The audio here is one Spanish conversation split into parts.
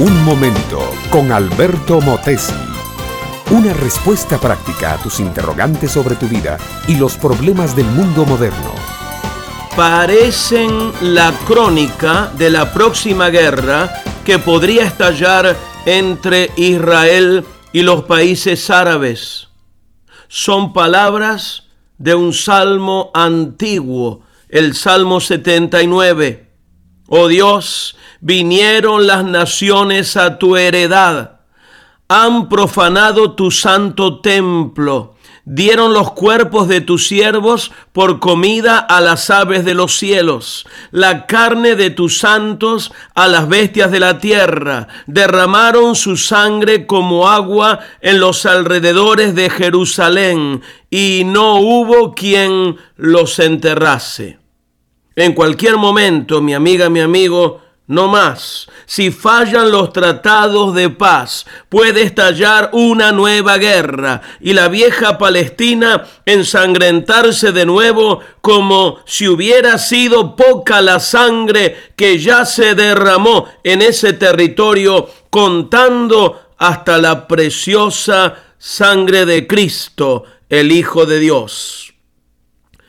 Un momento con Alberto Motesi. Una respuesta práctica a tus interrogantes sobre tu vida y los problemas del mundo moderno. Parecen la crónica de la próxima guerra que podría estallar entre Israel y los países árabes. Son palabras de un salmo antiguo, el Salmo 79. Oh Dios, vinieron las naciones a tu heredad, han profanado tu santo templo, dieron los cuerpos de tus siervos por comida a las aves de los cielos, la carne de tus santos a las bestias de la tierra, derramaron su sangre como agua en los alrededores de Jerusalén, y no hubo quien los enterrase. En cualquier momento, mi amiga, mi amigo, no más. Si fallan los tratados de paz, puede estallar una nueva guerra y la vieja Palestina ensangrentarse de nuevo como si hubiera sido poca la sangre que ya se derramó en ese territorio, contando hasta la preciosa sangre de Cristo, el Hijo de Dios.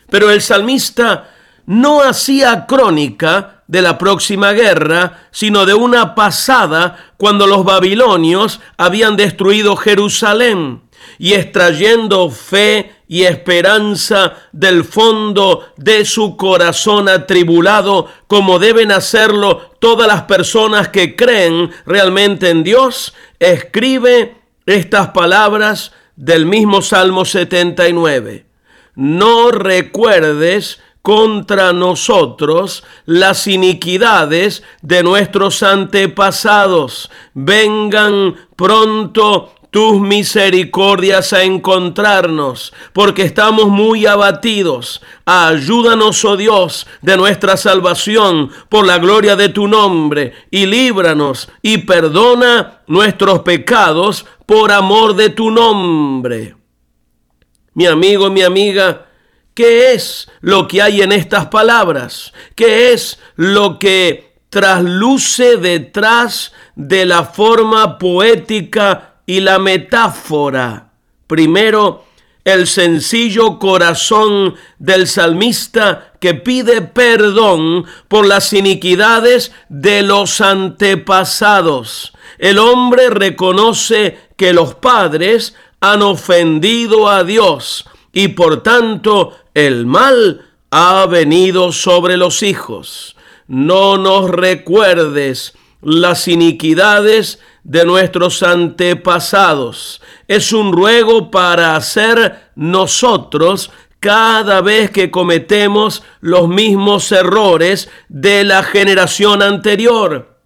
Pero el salmista no hacía crónica de la próxima guerra, sino de una pasada cuando los babilonios habían destruido Jerusalén y extrayendo fe y esperanza del fondo de su corazón atribulado, como deben hacerlo todas las personas que creen realmente en Dios, escribe estas palabras del mismo Salmo 79. No recuerdes contra nosotros las iniquidades de nuestros antepasados. Vengan pronto tus misericordias a encontrarnos, porque estamos muy abatidos. Ayúdanos, oh Dios, de nuestra salvación, por la gloria de tu nombre, y líbranos y perdona nuestros pecados por amor de tu nombre. Mi amigo, mi amiga, ¿Qué es lo que hay en estas palabras? ¿Qué es lo que trasluce detrás de la forma poética y la metáfora? Primero, el sencillo corazón del salmista que pide perdón por las iniquidades de los antepasados. El hombre reconoce que los padres han ofendido a Dios y por tanto el mal ha venido sobre los hijos. No nos recuerdes las iniquidades de nuestros antepasados. Es un ruego para hacer nosotros cada vez que cometemos los mismos errores de la generación anterior.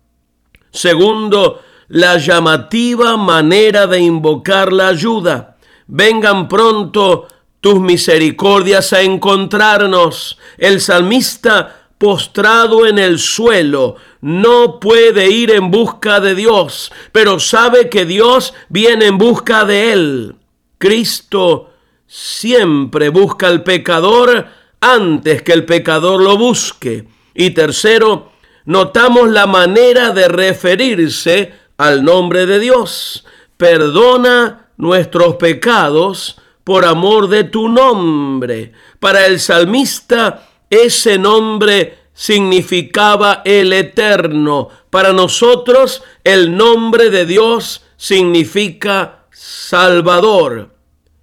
Segundo, la llamativa manera de invocar la ayuda. Vengan pronto tus misericordias a encontrarnos. El salmista postrado en el suelo no puede ir en busca de Dios, pero sabe que Dios viene en busca de él. Cristo siempre busca al pecador antes que el pecador lo busque. Y tercero, notamos la manera de referirse al nombre de Dios. Perdona nuestros pecados por amor de tu nombre. Para el salmista, ese nombre significaba el eterno. Para nosotros, el nombre de Dios significa Salvador.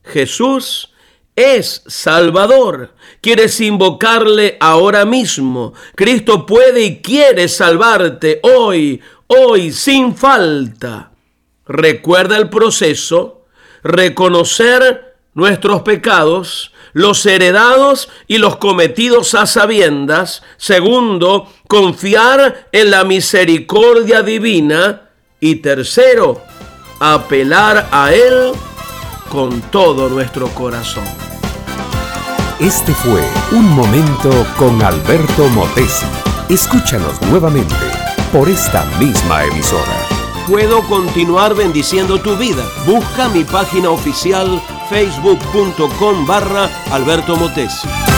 Jesús es Salvador. Quieres invocarle ahora mismo. Cristo puede y quiere salvarte hoy, hoy, sin falta. Recuerda el proceso, reconocer nuestros pecados, los heredados y los cometidos a sabiendas. Segundo, confiar en la misericordia divina. Y tercero, apelar a Él con todo nuestro corazón. Este fue Un Momento con Alberto Motesi. Escúchanos nuevamente por esta misma emisora. Puedo continuar bendiciendo tu vida. Busca mi página oficial facebook.com barra Alberto Motesi.